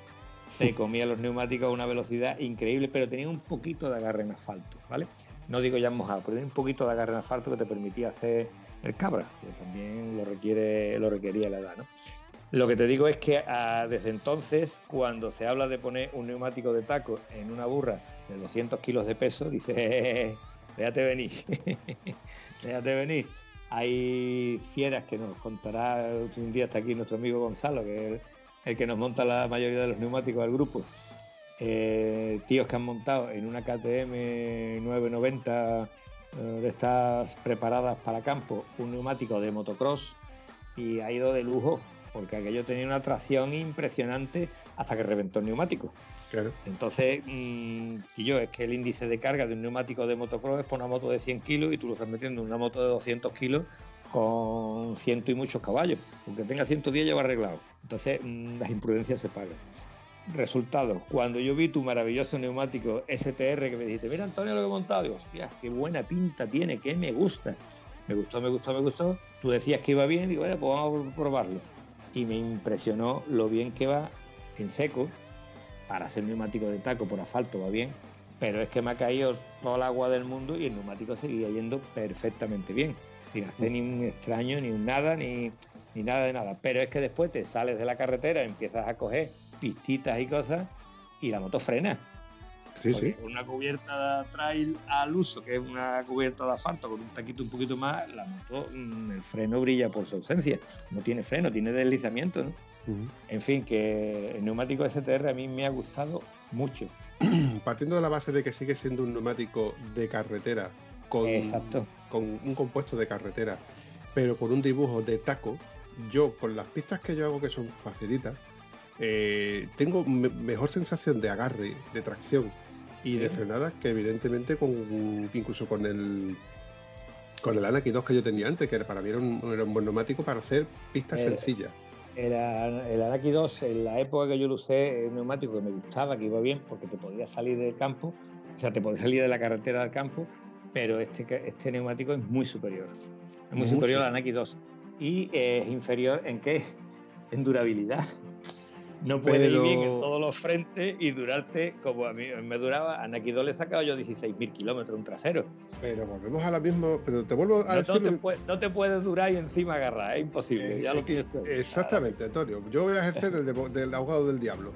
Te comían los neumáticos a una velocidad increíble, pero tenía un poquito de agarre en asfalto, ¿vale? No digo ya mojado, pero tenía un poquito de agarre en asfalto que te permitía hacer el cabra, que también lo requiere, lo requería la edad, ¿no? Lo que te digo es que ah, desde entonces, cuando se habla de poner un neumático de taco en una burra de 200 kilos de peso, dice, déjate venir, déjate venir. Hay fieras que nos contará un día está aquí nuestro amigo Gonzalo, que es el que nos monta la mayoría de los neumáticos del grupo. Eh, tíos que han montado en una KTM 990 eh, de estas preparadas para campo un neumático de motocross y ha ido de lujo porque aquello tenía una tracción impresionante hasta que reventó el neumático. Entonces, mm, y yo, es que el índice de carga de un neumático de motocross es por una moto de 100 kilos y tú lo estás metiendo en una moto de 200 kilos con ciento y muchos caballos. Aunque tenga 110 ya va arreglado. Entonces, mm, las imprudencias se pagan. Resultado, cuando yo vi tu maravilloso neumático STR que me dijiste, mira Antonio lo que he montado, digo, hostia, qué buena pinta tiene, que me gusta. Me gustó, me gustó, me gustó. Tú decías que iba bien, digo, bueno, pues vamos a probarlo. Y me impresionó lo bien que va en seco, para hacer neumático de taco por asfalto va bien, pero es que me ha caído todo el agua del mundo y el neumático seguía yendo perfectamente bien, sin hacer ni un extraño, ni un nada, ni, ni nada de nada. Pero es que después te sales de la carretera, empiezas a coger pistitas y cosas y la moto frena. Sí, sí. Una cubierta trail al uso, que es una cubierta de asfalto con un taquito un poquito más, la moto, mm, el freno brilla por su ausencia. No tiene freno, tiene deslizamiento. ¿no? En fin, que el neumático STR a mí me ha gustado mucho. Partiendo de la base de que sigue siendo un neumático de carretera con, con un compuesto de carretera, pero con un dibujo de taco, yo con las pistas que yo hago que son facilitas, eh, tengo mejor sensación de agarre, de tracción y de frenada que evidentemente con incluso con el con el Anaki 2 que yo tenía antes, que para mí era un, buen neumático para hacer pistas sencillas. El, el Anaki 2, en la época que yo lo usé, un neumático que me gustaba, que iba bien, porque te podía salir del campo, o sea, te podía salir de la carretera al campo, pero este, este neumático es muy superior. Es muy superior al Anaki 2. Y es inferior en qué? En durabilidad no puede ir bien en todos los frentes y durarte como a mí me duraba. A Nakido le he sacado yo 16.000 kilómetros un trasero. Pero volvemos a la misma. Pero te vuelvo a no, decir. No te, puedes durar y encima agarrar, es imposible. ya lo eh, tienes. Exactamente, Antonio. Yo voy a ejercer del, del abogado del diablo.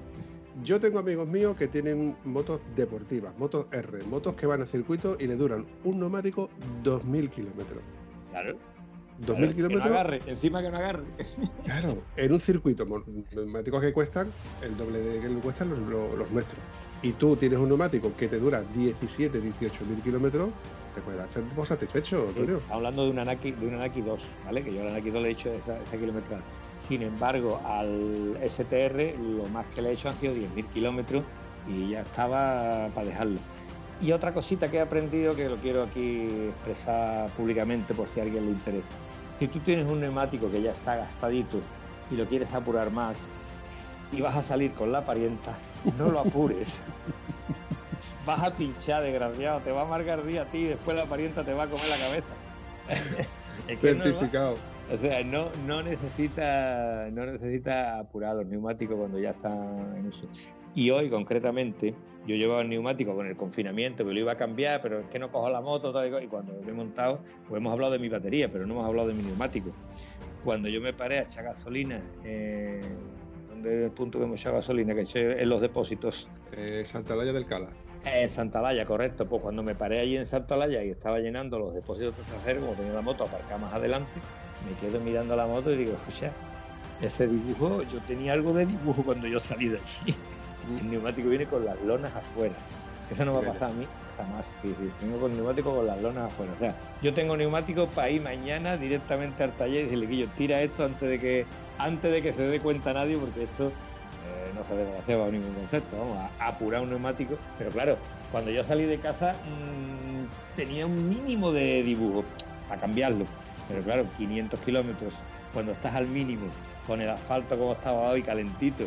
Yo tengo amigos míos que tienen motos deportivas, motos R, motos que van a circuito y le duran un neumático 2.000 kilómetros. Claro. 2.000 kilómetros. encima que no agarre. Claro, en un circuito, neumáticos que cuestan el doble de que cuestan los, los, nuestros. Y tú tienes un neumático que te dura 17, 18 mil kilómetros, te puedes dar satisfecho, Antonio. hablando de un Anaki, de un Anaki 2, ¿vale? Que yo al Anaki 2 le he hecho esa, esa kilometrada. Sin embargo, al STR lo más que le he hecho han sido 10.000 kilómetros y ya estaba para dejarlo. Y otra cosita que he aprendido que lo quiero aquí expresar públicamente por si a alguien le interesa. Si tú tienes un neumático que ya está gastadito y lo quieres apurar más y vas a salir con la parienta, no lo apures. vas a pinchar, desgraciado, te va a amargar día a ti y después la parienta te va a comer la cabeza. Certificado. o sea, no, no, necesita, no necesita apurar los neumáticos cuando ya están en uso. Y hoy, concretamente, yo llevaba el neumático con el confinamiento, que lo iba a cambiar, pero es que no cojo la moto, y cuando lo he montado, pues hemos hablado de mi batería, pero no hemos hablado de mi neumático. Cuando yo me paré a echar gasolina, eh, donde el punto que hemos echado gasolina, que eché en los depósitos. Eh, Santalaya del Cala. En Santalaya, correcto. Pues cuando me paré allí en Santalaya y estaba llenando los depósitos traseros, como tenía la moto aparcada más adelante, me quedo mirando la moto y digo, escucha, ese dibujo, yo tenía algo de dibujo cuando yo salí de allí. El neumático viene con las lonas afuera. Eso no va a pasar a mí jamás. Sí, Tengo con el neumático con las lonas afuera. O sea, yo tengo neumático para ir mañana directamente al taller y decirle que yo tira esto antes de que antes de que se dé cuenta nadie, porque esto eh, no se hacer bajo ningún concepto. Vamos a apurar un neumático. Pero claro, cuando yo salí de casa mmm, tenía un mínimo de dibujo para cambiarlo. Pero claro, 500 kilómetros, cuando estás al mínimo, con el asfalto como estaba hoy, calentito,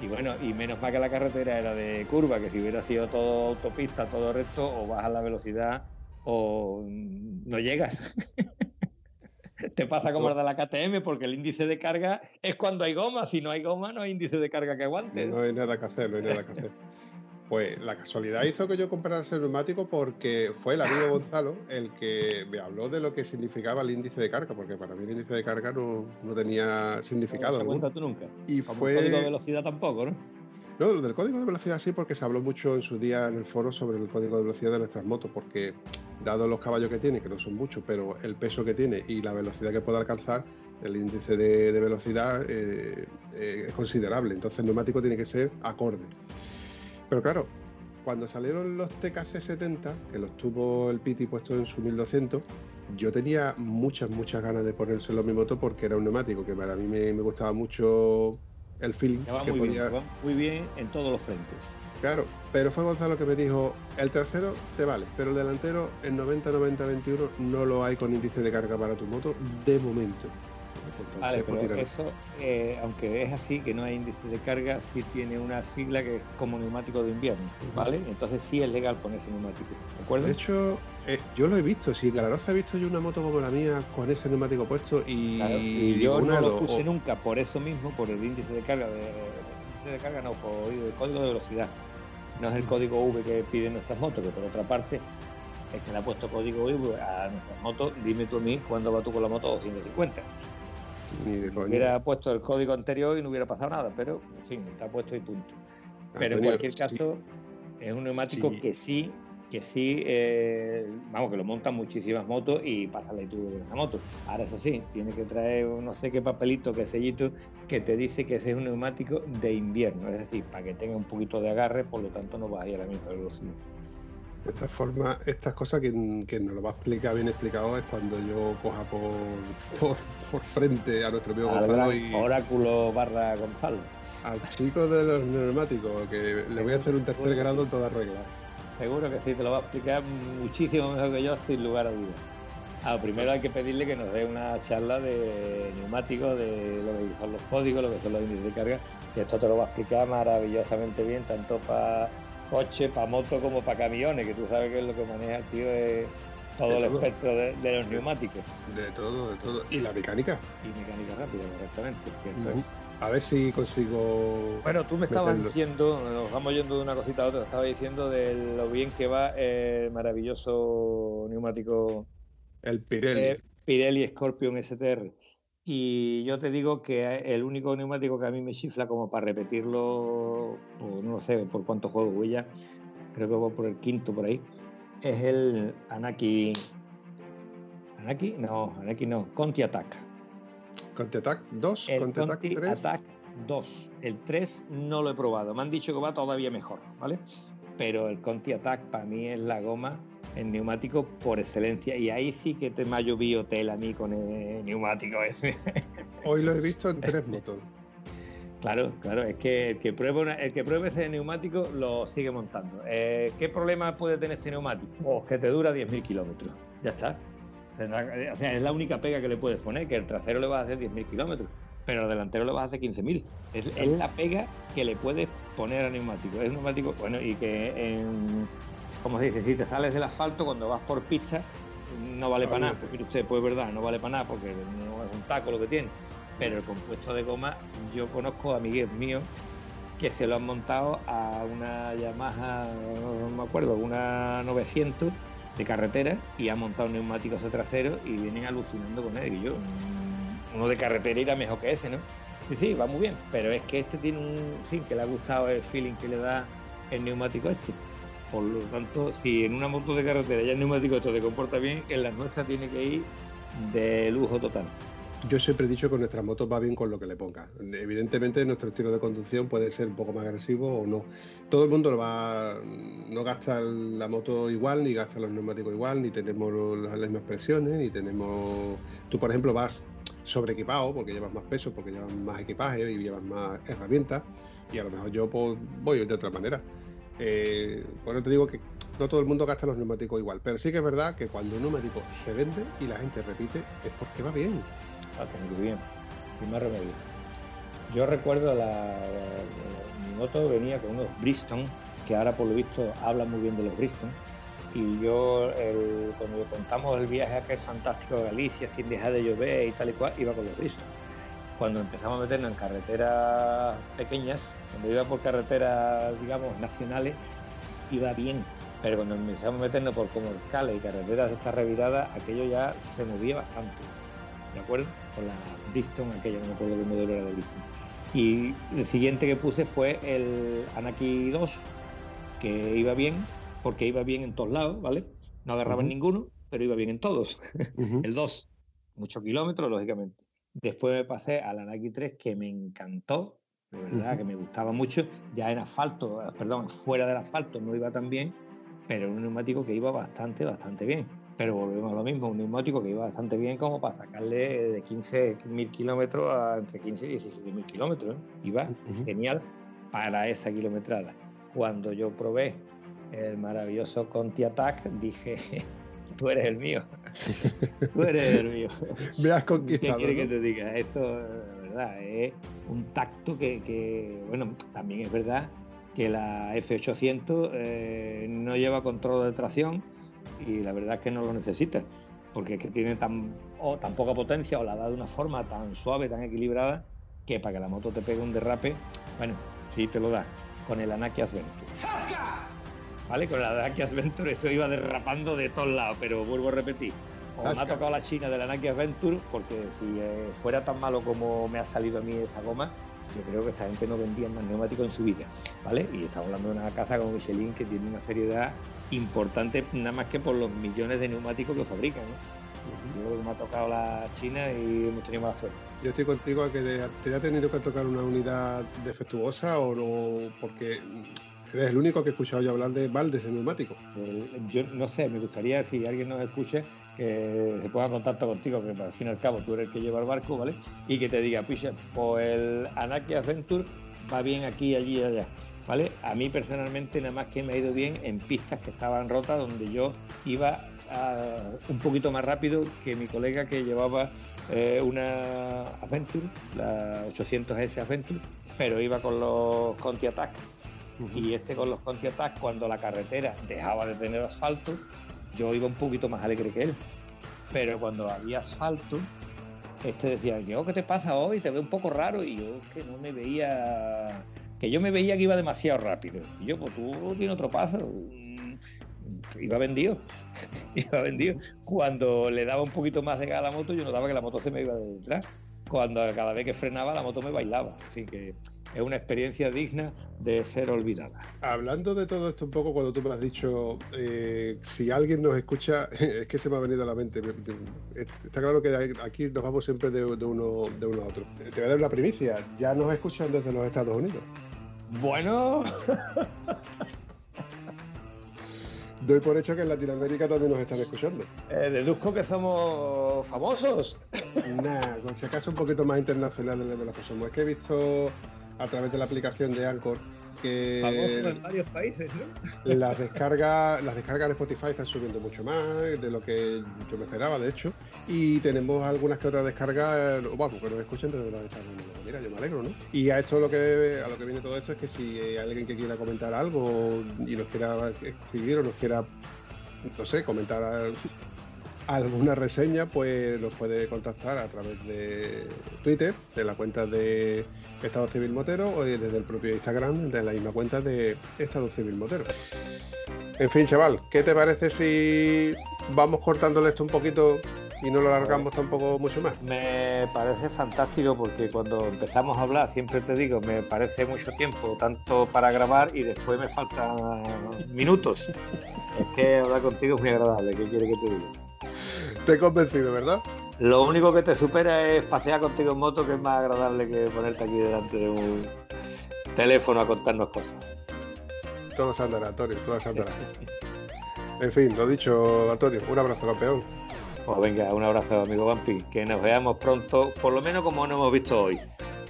y bueno, y menos mal que la carretera era de curva, que si hubiera sido todo autopista, todo recto, o bajas la velocidad o no llegas. Te pasa como el de la KTM, porque el índice de carga es cuando hay goma. Si no hay goma, no hay índice de carga que aguante. No, hay nada que hacer, no hay nada que hacer. Pues la casualidad hizo que yo comprara ese neumático porque fue el amigo Gonzalo el que me habló de lo que significaba el índice de carga, porque para mí el índice de carga no, tenía significado. No se tú nunca. Y fue... El código de velocidad tampoco, ¿no? No, lo del código de velocidad sí, porque se habló mucho en su día en el foro sobre el código de velocidad de nuestras motos, porque dado los caballos que tiene, que no son muchos, pero el peso que tiene y la velocidad que puede alcanzar, el índice de, velocidad eh, eh, es considerable. Entonces el neumático tiene que ser acorde. Pero claro, cuando salieron los TKC 70, que los tuvo el Piti puesto en su 1200, yo tenía muchas, muchas ganas de ponérselo a mi moto porque era un neumático que para mí me, gustaba mucho el feeling. que muy, bien, muy bien en todos los frentes. Claro, pero fue Gonzalo que me dijo, el trasero te vale, pero el delantero en 90-90-21 no lo hay con índice de carga para tu moto de momento vale, pero eso, eh, aunque es así, que no hay índice de carga, sí tiene una sigla que es como neumático de invierno, ¿vale? Entonces sí es legal ponerse neumático, ¿de acuerdo? De hecho, eh, yo lo he visto, si la Garoza he visto yo una moto como la mía con ese neumático puesto y, yo no lo puse nunca por eso mismo, por el índice de carga, de, índice de carga no, por el código de velocidad. No es el código V que piden nuestras motos, que por otra parte es que le ha puesto código V a nuestras motos, dime tú a mí cuándo va tú con la moto 250. Hubiera puesto el código anterior y no hubiera pasado nada, pero en fin, está puesto y punto. Pero en cualquier caso, es un neumático que sí, que sí, eh, vamos, que lo montan muchísimas motos y pasa la YouTube de esa moto. Ahora eso sí, tiene que traer no sé qué papelito, qué sellito, que te dice que ese es un neumático de invierno, es decir, para que tenga un poquito de agarre, por lo tanto no va a ir a la misma velocidad. De esta forma, estas cosas que, nos lo va a explicar bien explicado es cuando yo coja por, por, frente a nuestro amigo Gonzalo y. Oráculo barra Gonzalo. Al chico de los neumáticos, que le voy a hacer un tercer grado en toda regla. Seguro que sí, te lo va a explicar muchísimo mejor que yo, sin lugar a dudas. Ah, primero hay que pedirle que nos dé una charla de neumáticos, de lo que son los códigos, lo que son los índices de carga, que esto te lo va a explicar maravillosamente bien, tanto para coche, para moto como para camiones, que tú sabes que es lo que maneja el tío es todo el espectro de, los neumáticos. De todo, de todo. Y la mecánica. Y mecánica rápida, correctamente. A ver si consigo. Bueno, tú me estabas diciendo, nos vamos yendo de una cosita a otra, estaba diciendo de lo bien que va el maravilloso neumático. El Pirelli. Eh, Pirelli Scorpion STR. Y yo te digo que el único neumático que a mí me chifla como para repetirlo, no sé por cuántos juegos voy ya, creo que voy por el quinto por ahí, es el Anaki. ¿Anaki? No, Anaki no, Conti Attack. ¿Conti Attack 2? El Conti, Attack 3. Attack 2. El 3 no lo he probado. Me han dicho que va todavía mejor, ¿vale? Pero el Conti Attack para mí es la goma el neumático por excelencia. Y ahí sí que te me ha llovido tela a mí con el neumático ese. Hoy lo he visto en tres motos. Claro, claro, es que el que pruebe, el que pruebe ese neumático lo sigue montando. Eh, ¿Qué problema puede tener este neumático? Oh, que te dura 10.000 kilómetros. Ya está. O sea, es la única pega que le puedes poner, que el trasero le va a hacer 10.000 kilómetros, pero el delantero le vas a hacer 15.000. Es, es la pega que le puedes poner al neumático. Es un neumático, bueno, y que en, como se dice, si te sales del asfalto cuando vas por pista, no vale para nada. Porque usted, pues verdad, no vale para nada porque no es un taco lo que tiene. Pero el compuesto de goma, yo conozco amigues míos que se lo han montado a una Yamaha, no me acuerdo, una 900 de carretera y han montado neumáticos de trasero y vienen alucinando con él. Y yo, mm, uno de carretera irá mejor que ese, ¿no? Sí, sí, va muy bien, pero es que este tiene un fin que le ha gustado el feeling que le da el neumático este. Por lo tanto, si en una moto de carretera ya el neumático esto te comporta bien, en la nuestra tiene que ir de lujo total. Yo siempre he dicho que nuestra moto va bien con lo que le ponga. Evidentemente nuestro estilo de conducción puede ser un poco más agresivo o no. Todo el mundo no gasta la moto igual, ni gasta los neumáticos igual, ni tenemos las mismas presiones, ni tenemos... Tú, por ejemplo, vas sobre equipado porque llevas más peso, porque llevas más equipaje y llevas más herramientas, y a lo mejor yo pues, voy de otra manera. Eh, bueno, te digo que no todo el mundo gasta los neumáticos igual, pero sí que es verdad que cuando un neumático se vende y la gente repite, es porque va bien. Va muy bien, más remedio. Yo recuerdo la, mi moto venía con unos Bristol, que ahora por lo visto habla muy bien de los Bristol. Y yo, cuando contamos el viaje aquel fantástico a Galicia, sin dejar de llover y tal y cual, iba con los Bristol. Cuando empezamos a meternos en carreteras pequeñas, cuando iba por carreteras, digamos, nacionales, iba bien. Pero cuando empezamos a meternos por comarcales y carreteras de estas reviradas, aquello ya se movía bastante. ¿De acuerdo? Con la Bristol, aquella, no me acuerdo qué modelo era de Bristol. Y el siguiente que puse fue el Anaki 2, que iba bien, porque iba bien en todos lados, ¿vale? No agarraba en ninguno, pero iba bien en todos. el 2, muchos kilómetros, lógicamente. Después me pasé al Anaki 3, que me encantó, de verdad, que me gustaba mucho. Ya en asfalto, perdón, fuera del asfalto no iba tan bien, pero un neumático que iba bastante, bastante bien. Pero volvemos a lo mismo, un neumático que iba bastante bien como para sacarle de 15.000 kilómetros a entre 15 y 17.000 kilómetros. ¿eh? Iba genial para esa kilometrada. Cuando yo probé el maravilloso Conti Attack, dije, tú eres el mío. Tú eres el mío. Me has conquistado. ¿Qué quiere que te diga? Eso, verdad, es un tacto que, bueno, también es verdad que la F800 eh, no lleva control de tracción y la verdad es que no lo necesita, porque es que tiene tan, o tan poca potencia o la da de una forma tan suave, tan equilibrada, que para que la moto te pegue un derrape, bueno, sí te lo da con el Anaki Adventure. ¿Vale? Con el Anaki Adventure eso iba derrapando de todos lados, pero vuelvo a repetir. me ha tocado la China del Anaki Adventure, porque si eh, fuera tan malo como me ha salido a mí esa goma, yo creo que esta gente no vendía más neumáticos en su vida, ¿vale? Y estamos hablando de una casa como Michelin que tiene una seriedad importante, nada más que por los millones de neumáticos que fabrican, ¿no? Yo me ha tocado la China y hemos tenido más suerte. Yo estoy contigo a que te, haya tenido que tocar una unidad defectuosa o no, porque eres el único que he escuchado yo hablar de baldes de neumáticos. yo no sé, me gustaría si alguien nos escuche que se ponga en contacto contigo, que al fin y al cabo tú eres el que lleva el barco, ¿vale? Y que te diga, pues, pues el Anaki Adventure va bien aquí, allí y allá, ¿vale? A mí personalmente nada más que me ha ido bien en pistas que estaban rotas, donde yo iba un poquito más rápido que mi colega que llevaba eh, una Adventure, la 800S Adventure, pero iba con los Conti Attack. Y este con los Conti Attack, cuando la carretera dejaba de tener asfalto, yo iba un poquito más alegre que él. Pero cuando había asfalto, este decía, yo, ¿qué te pasa hoy? Te veo un poco raro. Y yo que no me veía, que yo me veía que iba demasiado rápido. Y yo, pues tú tienes otro paso. Mm, iba vendido, iba vendido. Cuando le daba un poquito más de gas a la moto, yo notaba que la moto se me iba de detrás. Cuando cada vez que frenaba, la moto me bailaba. Así que es una experiencia digna de ser olvidada. Hablando de todo esto un poco, cuando tú me has dicho, eh, si alguien nos escucha, es que se me ha venido a la mente. Está claro que aquí nos vamos siempre de, uno, de uno a otro. Te voy a dar una primicia, ya nos escuchan desde los Estados Unidos. Bueno. Doy por hecho que en Latinoamérica también nos están escuchando. Eh, deduzco que somos famosos. Nah, con si acaso un poquito más internacional de lo que somos. Es que he visto a través de la aplicación de Anchor que en varios países, ¿no? Las descargas, las descargas en Spotify están subiendo mucho más de lo que yo me esperaba, de hecho, y tenemos algunas que otras descargas, bueno, que nos escuchen desde Estados Unidos. Mira, yo me alegro, ¿no? Y a esto lo que a lo que viene todo esto es que si hay alguien que quiera comentar algo y nos quiera escribir o nos quiera no sé, comentar alguna reseña, pues nos puede contactar a través de Twitter, de la cuenta de Estado Civil Motero, o desde el propio Instagram, de la misma cuenta de Estado Civil Motero. En fin, chaval, ¿qué te parece si vamos cortándole esto un poquito y no lo alargamos tampoco mucho más? Me parece fantástico porque cuando empezamos a hablar, siempre te digo, me parece mucho tiempo, tanto para grabar y después me faltan minutos. es que hablar contigo es muy agradable, ¿qué quiere que te diga? Te he convencido, ¿verdad? Lo único que te supera es pasear contigo en moto, que es más agradable que ponerte aquí delante de un teléfono a contarnos cosas. Todo se andará, Antonio, todo se andará. en fin, lo dicho, Antonio, un abrazo, campeón. Pues venga, un abrazo, amigo Vampi. Que nos veamos pronto, por lo menos como nos hemos visto hoy.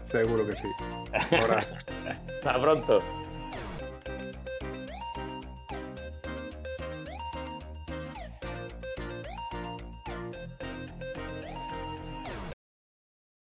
Seguro que sí. Hasta pronto.